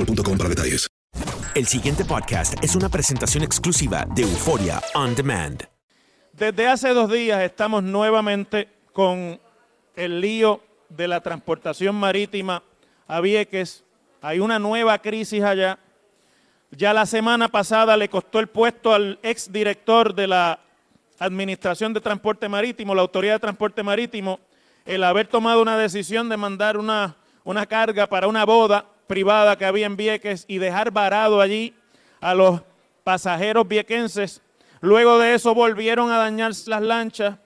boostmobile.com para detalles. El siguiente podcast es una presentación exclusiva de Euforia On Demand. Desde hace dos días estamos nuevamente con el lío de la transportación marítima a Vieques. Hay una nueva crisis allá. Ya la semana pasada le costó el puesto al exdirector de la Administración de Transporte Marítimo, la Autoridad de Transporte Marítimo, el haber tomado una decisión de mandar una, una carga para una boda privada que había en Vieques y dejar varado allí a los pasajeros viequenses. Luego de eso volvieron a dañar las lanchas.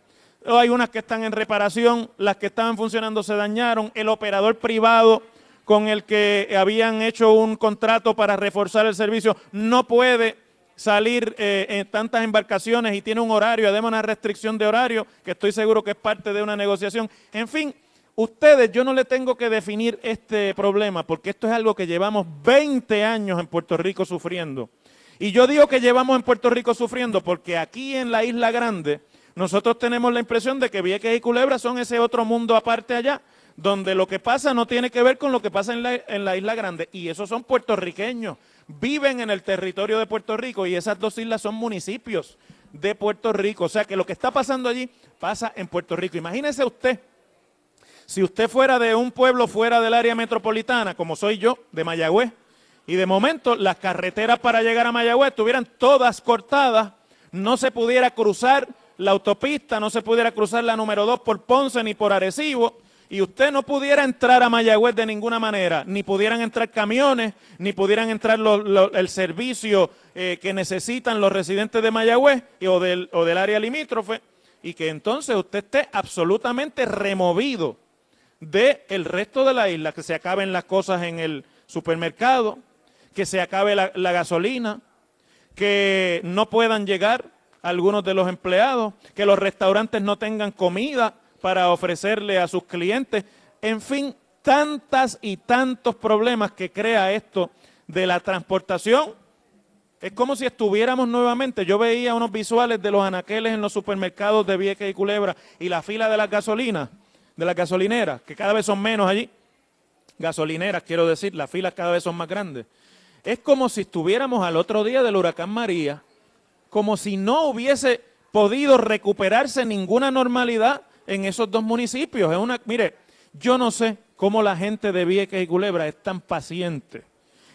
Hay unas que están en reparación, las que estaban funcionando se dañaron. El operador privado con el que habían hecho un contrato para reforzar el servicio no puede salir eh, en tantas embarcaciones y tiene un horario, además una restricción de horario, que estoy seguro que es parte de una negociación. En fin, ustedes, yo no le tengo que definir este problema, porque esto es algo que llevamos 20 años en Puerto Rico sufriendo. Y yo digo que llevamos en Puerto Rico sufriendo porque aquí en la Isla Grande nosotros tenemos la impresión de que Vieques y Culebra son ese otro mundo aparte allá, donde lo que pasa no tiene que ver con lo que pasa en la, en la Isla Grande. Y esos son puertorriqueños, viven en el territorio de Puerto Rico y esas dos islas son municipios de Puerto Rico. O sea que lo que está pasando allí pasa en Puerto Rico. Imagínese usted, si usted fuera de un pueblo fuera del área metropolitana, como soy yo, de Mayagüez, y de momento las carreteras para llegar a Mayagüez estuvieran todas cortadas, no se pudiera cruzar la autopista, no se pudiera cruzar la número 2 por Ponce ni por Arecibo, y usted no pudiera entrar a Mayagüez de ninguna manera, ni pudieran entrar camiones, ni pudieran entrar el servicio eh, que necesitan los residentes de Mayagüez o del área limítrofe, y que entonces usted esté absolutamente removido del resto de la isla, que se acaben las cosas en el supermercado, que se acabe la, la gasolina, que no puedan llegar algunos de los empleados, que los restaurantes no tengan comida para ofrecerle a sus clientes, en fin, tantas y tantos problemas que crea esto de la transportación. Es como si estuviéramos nuevamente. Yo veía unos visuales de los anaqueles en los supermercados de Vieques y Culebra y la fila de las gasolinas, de las gasolineras, que cada vez son menos allí. Gasolineras, quiero decir, las filas cada vez son más grandes. Es como si estuviéramos al otro día del huracán María, como si no hubiese podido recuperarse ninguna normalidad en esos dos municipios. Es una, mire, yo no sé cómo la gente de Vieques y Culebra es tan paciente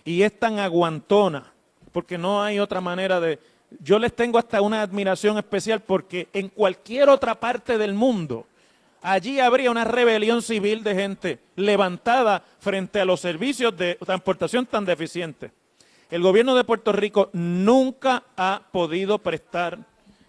y es tan aguantona, porque no hay otra manera de... Yo les tengo hasta una admiración especial porque en cualquier otra parte del mundo allí habría una rebelión civil de gente levantada frente a los servicios de transportación tan deficientes. El gobierno de Puerto Rico nunca ha podido prestar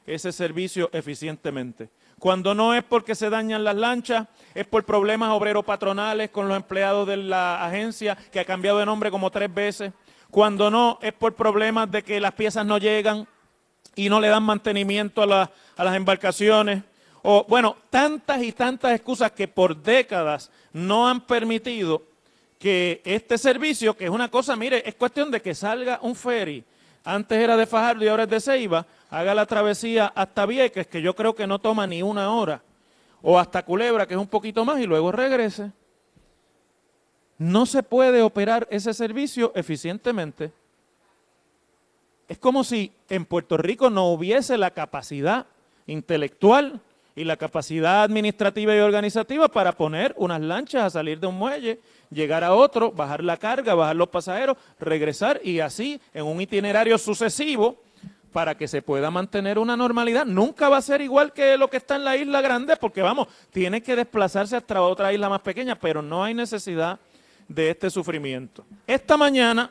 ese servicio eficientemente. Cuando no es porque se dañan las lanchas, es por problemas obreros patronales con los empleados de la agencia que ha cambiado de nombre como tres veces. Cuando no es por problemas de que las piezas no llegan y no le dan mantenimiento a, a las embarcaciones. O bueno, tantas y tantas excusas que por décadas no han permitido que este servicio, que es una cosa, mire, es cuestión de que salga un ferry, antes era de Fajardo y ahora es de Ceiba, haga la travesía hasta Vieques, que yo creo que no toma ni una hora, o hasta Culebra, que es un poquito más, y luego regrese. No se puede operar ese servicio eficientemente. Es como si en Puerto Rico no hubiese la capacidad intelectual y la capacidad administrativa y organizativa para poner unas lanchas a salir de un muelle llegar a otro, bajar la carga, bajar los pasajeros, regresar y así en un itinerario sucesivo para que se pueda mantener una normalidad. Nunca va a ser igual que lo que está en la isla grande, porque vamos, tiene que desplazarse hasta otra isla más pequeña, pero no hay necesidad de este sufrimiento. Esta mañana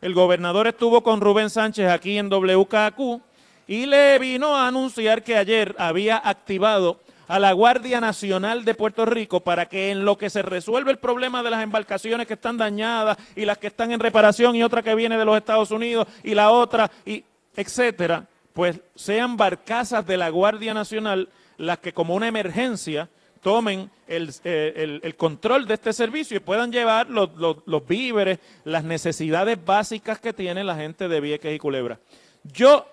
el gobernador estuvo con Rubén Sánchez aquí en WKQ y le vino a anunciar que ayer había activado a la Guardia Nacional de Puerto Rico para que en lo que se resuelve el problema de las embarcaciones que están dañadas y las que están en reparación y otra que viene de los Estados Unidos y la otra, y etcétera, pues sean barcazas de la Guardia Nacional las que como una emergencia tomen el, eh, control de este servicio y puedan llevar los, los, víveres, las necesidades básicas que tiene la gente de Vieques y Culebra. Yo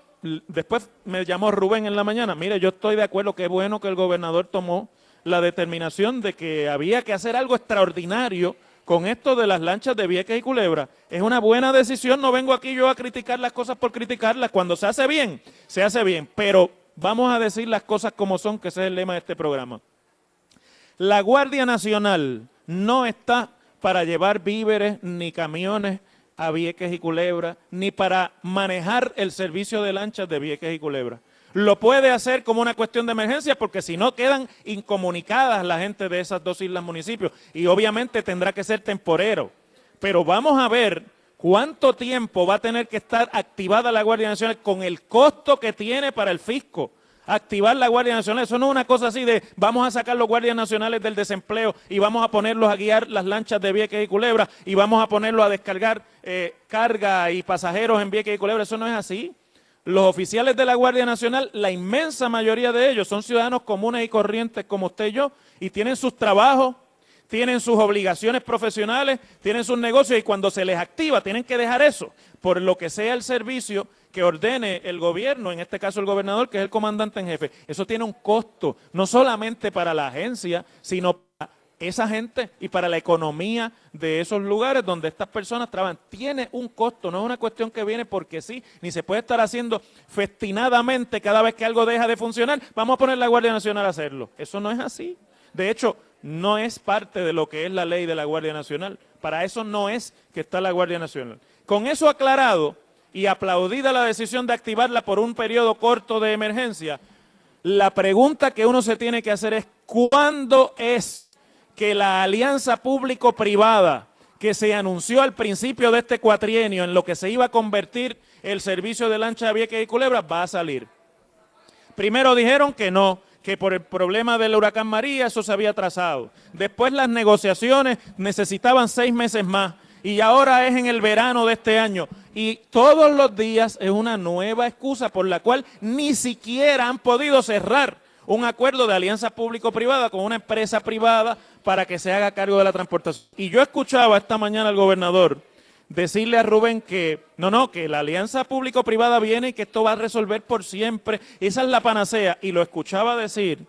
después me llamó Rubén en la mañana, mire, yo estoy de acuerdo, qué bueno que el gobernador tomó la determinación de que había que hacer algo extraordinario con esto de las lanchas de Vieques y Culebra. Es una buena decisión, no vengo aquí yo a criticar las cosas por criticarlas, cuando se hace bien, se hace bien, pero vamos a decir las cosas como son, que ese es el lema de este programa. La Guardia Nacional no está para llevar víveres ni camiones a Vieques y Culebra, ni para manejar el servicio de lanchas de Vieques y Culebra. Lo puede hacer como una cuestión de emergencia porque si no quedan incomunicadas la gente de esas dos islas municipios y obviamente tendrá que ser temporero. Pero vamos a ver cuánto tiempo va a tener que estar activada la Guardia Nacional con el costo que tiene para el fisco activar la Guardia Nacional. Eso no es una cosa así de vamos a sacar los guardias nacionales del desempleo y vamos a ponerlos a guiar las lanchas de Vieques y Culebra y vamos a ponerlos a descargar eh, carga y pasajeros en Vieques y Culebra. Eso no es así. Los oficiales de la Guardia Nacional, la inmensa mayoría de ellos son ciudadanos comunes y corrientes como usted y yo y tienen sus trabajos, tienen sus obligaciones profesionales, tienen sus negocios y cuando se les activa tienen que dejar eso por lo que sea el servicio que ordene el gobierno, en este caso el gobernador, que es el comandante en jefe. Eso tiene un costo, no solamente para la agencia, sino para esa gente y para la economía de esos lugares donde estas personas trabajan. Tiene un costo, no es una cuestión que viene porque sí, ni se puede estar haciendo festinadamente cada vez que algo deja de funcionar. Vamos a poner la Guardia Nacional a hacerlo. Eso no es así. De hecho, no es parte de lo que es la ley de la Guardia Nacional. Para eso no es que está la Guardia Nacional. Con eso aclarado, y aplaudida la decisión de activarla por un periodo corto de emergencia, la pregunta que uno se tiene que hacer es ¿cuándo es que la alianza público-privada que se anunció al principio de este cuatrienio en lo que se iba a convertir el servicio de lancha Vieques y Culebra va a salir? Primero dijeron que no, que por el problema del huracán María eso se había atrasado. Después las negociaciones necesitaban seis meses más y ahora es en el verano de este año. Y todos los días es una nueva excusa por la cual ni siquiera han podido cerrar un acuerdo de alianza público-privada con una empresa privada para que se haga cargo de la transportación. Y yo escuchaba esta mañana al gobernador decirle a Rubén que no, no, que la alianza público-privada viene y que esto va a resolver por siempre. Esa es la panacea. Y lo escuchaba decir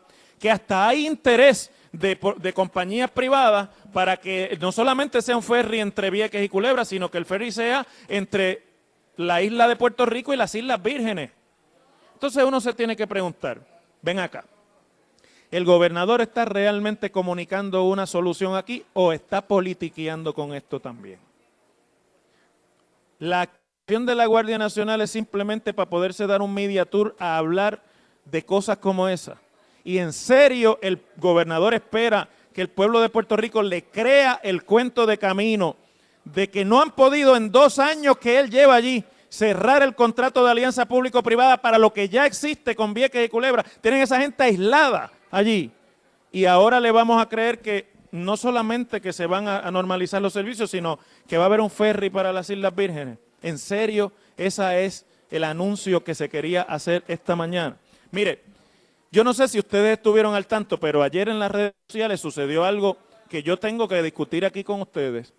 que hasta hay interés de, compañías privadas para que no solamente sea un ferry entre Vieques y Culebra, sino que el ferry sea entre la isla de Puerto Rico y las Islas Vírgenes. Entonces uno se tiene que preguntar, ven acá, ¿el gobernador está realmente comunicando una solución aquí o está politiqueando con esto también? La acción de la Guardia Nacional es simplemente para poderse dar un media tour a hablar de cosas como esa Y en serio, el gobernador espera que el pueblo de Puerto Rico le crea el cuento de camino de que no han podido en dos años que él lleva allí cerrar el contrato de alianza público-privada para lo que ya existe con Vieques y Culebra. Tienen esa gente aislada allí. Y ahora le vamos a creer que no solamente que se van a, normalizar los servicios, sino que va a haber un ferry para las Islas Vírgenes. En serio, ese es el anuncio que se quería hacer esta mañana. Mire, yo no sé si ustedes estuvieron al tanto, pero ayer en las redes sociales sucedió algo que yo tengo que discutir aquí con ustedes.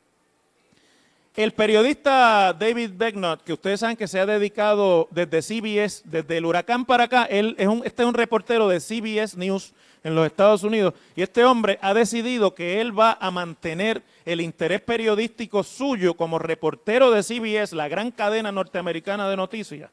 El periodista David Becknott, que ustedes saben que se ha dedicado desde CBS, desde el huracán para acá, él es un, este es un reportero de CBS News en los Estados Unidos, y este hombre ha decidido que él va a mantener el interés periodístico suyo como reportero de CBS, la gran cadena norteamericana de noticias.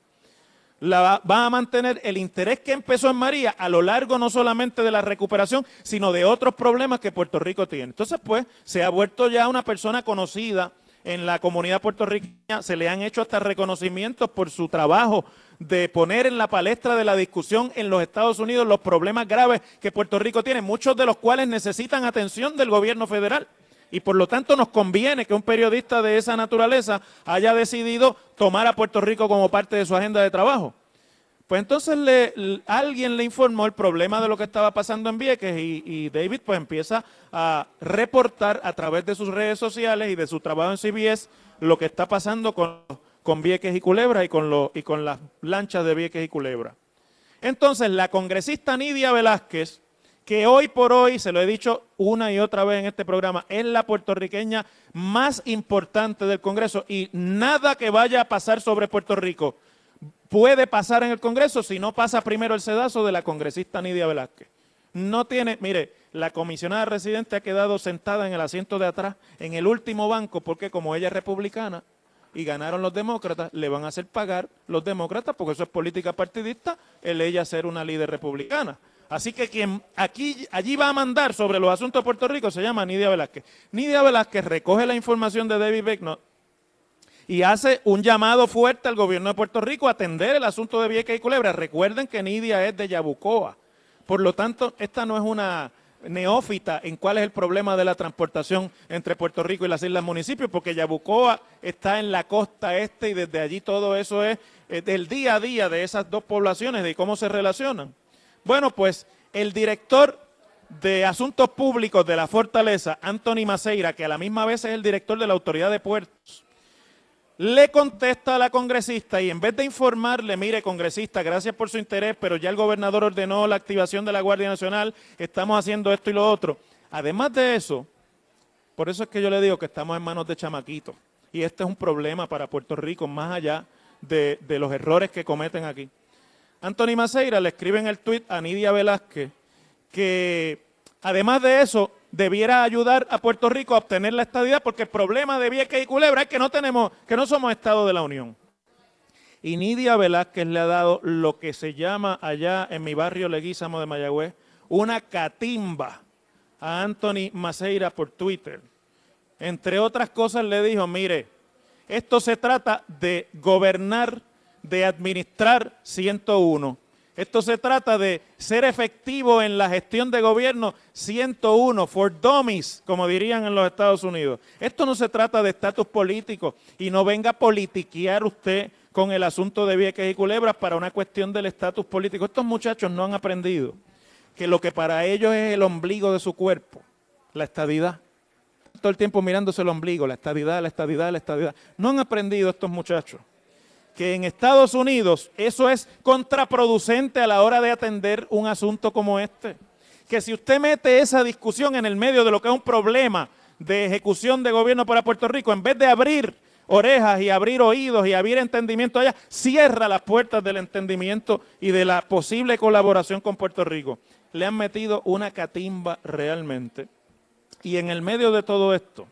Va, va a mantener el interés que empezó en María a lo largo no solamente de la recuperación, sino de otros problemas que Puerto Rico tiene. Entonces, pues, se ha vuelto ya una persona conocida en la comunidad puertorriqueña, se le han hecho hasta reconocimientos por su trabajo de poner en la palestra de la discusión en los Estados Unidos los problemas graves que Puerto Rico tiene, muchos de los cuales necesitan atención del gobierno federal. Y por lo tanto nos conviene que un periodista de esa naturaleza haya decidido tomar a Puerto Rico como parte de su agenda de trabajo. Pues entonces le, alguien le informó el problema de lo que estaba pasando en Vieques y, David pues empieza a reportar a través de sus redes sociales y de su trabajo en CBS lo que está pasando con, con Vieques y Culebra y con, lo, y con las lanchas de Vieques y Culebra. Entonces la congresista Nidia Velázquez, que hoy por hoy, se lo he dicho una y otra vez en este programa, es la puertorriqueña más importante del Congreso y nada que vaya a pasar sobre Puerto Rico puede pasar en el Congreso si no pasa primero el sedazo de la congresista Nidia Velázquez. No tiene, mire, la comisionada residente ha quedado sentada en el asiento de atrás, en el último banco, porque como ella es republicana y ganaron los demócratas, le van a hacer pagar los demócratas, porque eso es política partidista, el ella ser una líder republicana. Así que quien aquí, allí va a mandar sobre los asuntos de Puerto Rico se llama Nidia Velázquez. Nidia Velázquez recoge la información de David Becknott y hace un llamado fuerte al gobierno de Puerto Rico a atender el asunto de Vieques y Culebra. Recuerden que Nidia es de Yabucoa. Por lo tanto, esta no es una neófita en cuál es el problema de la transportación entre Puerto Rico y las islas municipios, porque Yabucoa está en la costa este y desde allí todo eso es, del día a día de esas dos poblaciones, de cómo se relacionan. Bueno, pues el director de Asuntos Públicos de la Fortaleza, Anthony Maceira, que a la misma vez es el director de la Autoridad de Puertos, le contesta a la congresista y en vez de informarle, mire congresista, gracias por su interés, pero ya el gobernador ordenó la activación de la Guardia Nacional, estamos haciendo esto y lo otro. Además de eso, por eso es que yo le digo que estamos en manos de chamaquitos. Y este es un problema para Puerto Rico, más allá de, de los errores que cometen aquí. Anthony Maceira le escribe en el tuit a Nidia Velázquez que además de eso, debiera ayudar a Puerto Rico a obtener la estadidad, porque el problema de Vieques y Culebra es que no tenemos, que no somos Estado de la Unión. Y Nidia Velázquez le ha dado lo que se llama allá en mi barrio Leguízamo de Mayagüez, una catimba a Anthony Maceira por Twitter. Entre otras cosas le dijo, mire, esto se trata de gobernar, de administrar 101. Esto se trata de ser efectivo en la gestión de gobierno 101, for dummies, como dirían en los Estados Unidos. Esto no se trata de estatus político y no venga a politiquear usted con el asunto de Vieques y Culebras para una cuestión del estatus político. Estos muchachos no han aprendido que lo que para ellos es el ombligo de su cuerpo, la estadidad. Todo el tiempo mirándose el ombligo, la estadidad, la estadidad, la estadidad. No han aprendido estos muchachos que en Estados Unidos eso es contraproducente a la hora de atender un asunto como este. Que si usted mete esa discusión en el medio de lo que es un problema de ejecución de gobierno para Puerto Rico, en vez de abrir orejas y abrir oídos y abrir entendimiento allá, cierra las puertas del entendimiento y de la posible colaboración con Puerto Rico. Le han metido una catimba realmente. Y en el medio de todo esto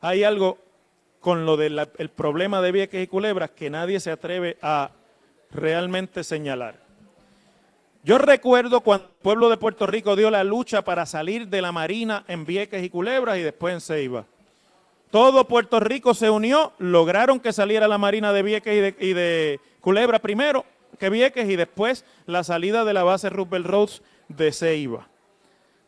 hay algo con lo del problema de Vieques y Culebras que nadie se atreve a realmente señalar. Yo recuerdo cuando el pueblo de Puerto Rico dio la lucha para salir de la Marina en Vieques y Culebras y después en Ceiba. Todo Puerto Rico se unió, lograron que saliera la Marina de Vieques y de, Culebra primero que Vieques y después la salida de la base Roosevelt Roads de Ceiba.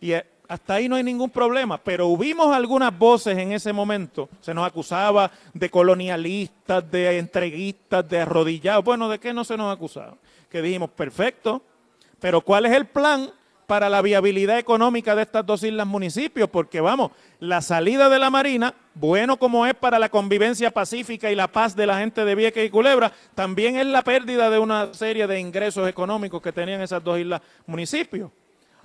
Y eh, hasta ahí no hay ningún problema, pero hubimos algunas voces en ese momento. Se nos acusaba de colonialistas, de entreguistas, de arrodillados. Bueno, ¿de qué no se nos acusaba? Que dijimos, perfecto, pero ¿cuál es el plan para la viabilidad económica de estas dos islas municipios? Porque vamos, la salida de la Marina, bueno como es para la convivencia pacífica y la paz de la gente de Vieques y Culebra, también es la pérdida de una serie de ingresos económicos que tenían esas dos islas municipios.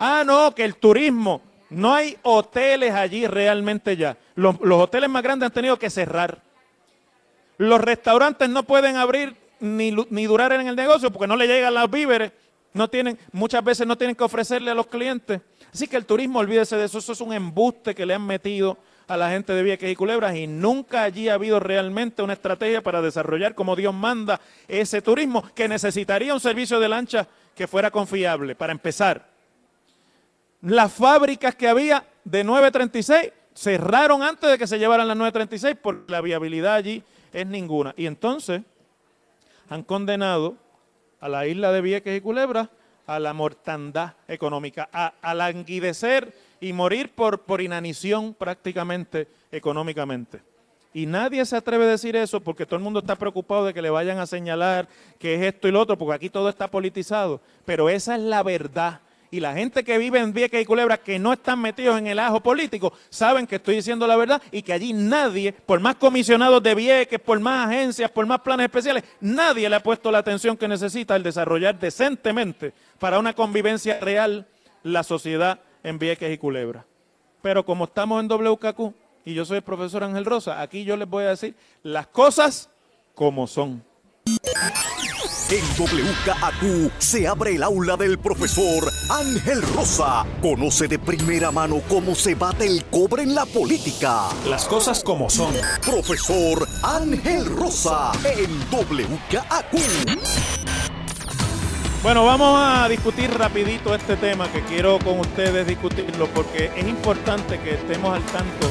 Ah, no, que el turismo, no hay hoteles allí realmente ya. Los, hoteles más grandes han tenido que cerrar. Los restaurantes no pueden abrir ni, ni durar en el negocio porque no le llegan los víveres. No tienen, muchas veces no tienen que ofrecerle a los clientes. Así que el turismo, olvídese de eso, eso es un embuste que le han metido a la gente de Vieques y Culebras y nunca allí ha habido realmente una estrategia para desarrollar como Dios manda ese turismo que necesitaría un servicio de lancha que fuera confiable, para empezar. Las fábricas que había de 936 cerraron antes de que se llevaran las 936 porque la viabilidad allí es ninguna. Y entonces han condenado a la isla de Vieques y Culebras a la mortandad económica, a, languidecer y morir por, por inanición prácticamente económicamente. Y nadie se atreve a decir eso porque todo el mundo está preocupado de que le vayan a señalar que es esto y lo otro, porque aquí todo está politizado. Pero esa es la verdad y la gente que vive en Vieques y Culebra que no están metidos en el ajo político saben que estoy diciendo la verdad y que allí nadie, por más comisionados de Vieques, por más agencias, por más planes especiales, nadie le ha puesto la atención que necesita el desarrollar decentemente para una convivencia real la sociedad en Vieques y Culebra. Pero como estamos en WKQ y yo soy el profesor Ángel Rosa, aquí yo les voy a decir las cosas como son. En WKAQ se abre el aula del profesor Ángel Rosa. Conoce de primera mano cómo se bate el cobre en la política. Las cosas como son. Profesor Ángel Rosa en WKAQ. Bueno, vamos a discutir rapidito este tema que quiero con ustedes discutirlo porque es importante que estemos al tanto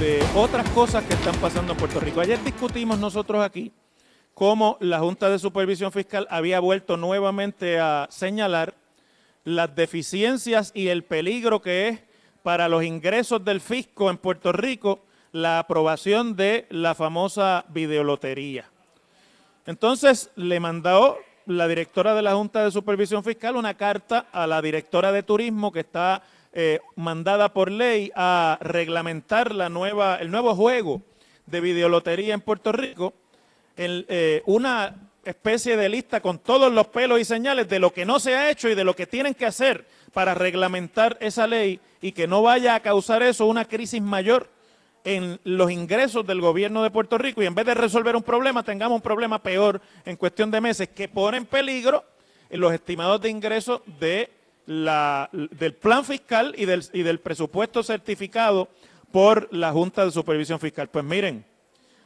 de otras cosas que están pasando en Puerto Rico. Ayer discutimos nosotros aquí cómo la Junta de Supervisión Fiscal había vuelto nuevamente a señalar las deficiencias y el peligro que es para los ingresos del fisco en Puerto Rico la aprobación de la famosa videolotería. Entonces le mandó la directora de la Junta de Supervisión Fiscal una carta a la directora de Turismo que está eh, mandada por ley a reglamentar la nueva, el nuevo juego de videolotería en Puerto Rico eh, una especie de lista con todos los pelos y señales de lo que no se ha hecho y de lo que tienen que hacer para reglamentar esa ley y que no vaya a causar eso una crisis mayor en los ingresos del gobierno de Puerto Rico y en vez de resolver un problema tengamos un problema peor en cuestión de meses que pone en peligro los estimados de ingresos de la, del plan fiscal y del, y del presupuesto certificado por la Junta de Supervisión Fiscal. Pues miren,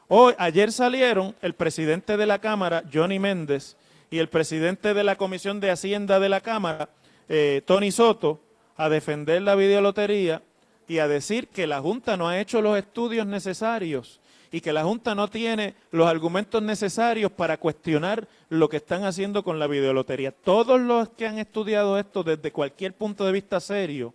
Hoy, ayer salieron el presidente de la Cámara, Johnny Méndez, y el presidente de la Comisión de Hacienda de la Cámara, eh, Tony Soto, a defender la videolotería y a decir que la Junta no ha hecho los estudios necesarios y que la Junta no tiene los argumentos necesarios para cuestionar lo que están haciendo con la videolotería. Todos los que han estudiado esto desde cualquier punto de vista serio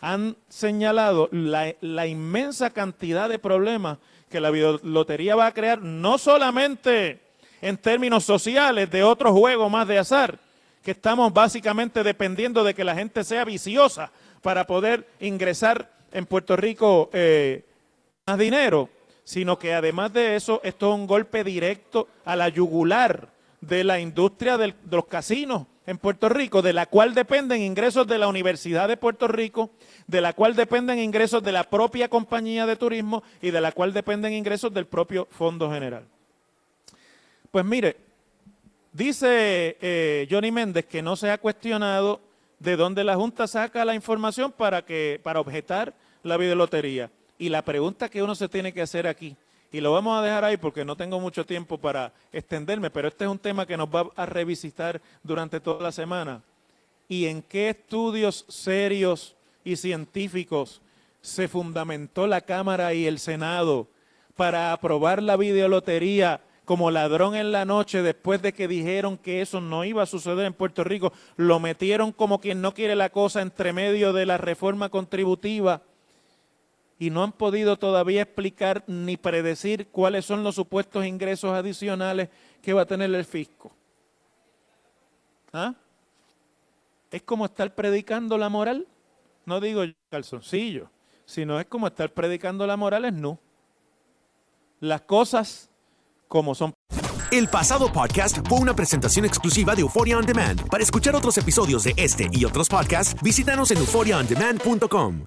han señalado la, la inmensa cantidad de problemas que la lotería va a crear no solamente en términos sociales de otro juego más de azar, que estamos básicamente dependiendo de que la gente sea viciosa para poder ingresar en Puerto Rico eh, más dinero, sino que además de eso, esto es un golpe directo a la yugular de la industria de los casinos en Puerto Rico, de la cual dependen ingresos de la Universidad de Puerto Rico, de la cual dependen ingresos de la propia compañía de turismo y de la cual dependen ingresos del propio Fondo General. Pues mire, dice eh, Johnny Méndez que no se ha cuestionado de dónde la Junta saca la información para, que, para objetar la videolotería. Y la pregunta que uno se tiene que hacer aquí, y lo vamos a dejar ahí porque no tengo mucho tiempo para extenderme, pero este es un tema que nos va a revisitar durante toda la semana. ¿Y en qué estudios serios y científicos se fundamentó la Cámara y el Senado para aprobar la videolotería como ladrón en la noche después de que dijeron que eso no iba a suceder en Puerto Rico. Lo metieron como quien no quiere la cosa entre medio de la reforma contributiva y no han podido todavía explicar ni predecir cuáles son los supuestos ingresos adicionales que va a tener el fisco. ¿Ah? Es como estar predicando la moral. No digo calzoncillo, sino es como estar predicando la moral es no. Las cosas como son. El pasado podcast fue una presentación exclusiva de Euphoria On Demand. Para escuchar otros episodios de este y otros podcasts, visítanos en euphoriaondemand.com.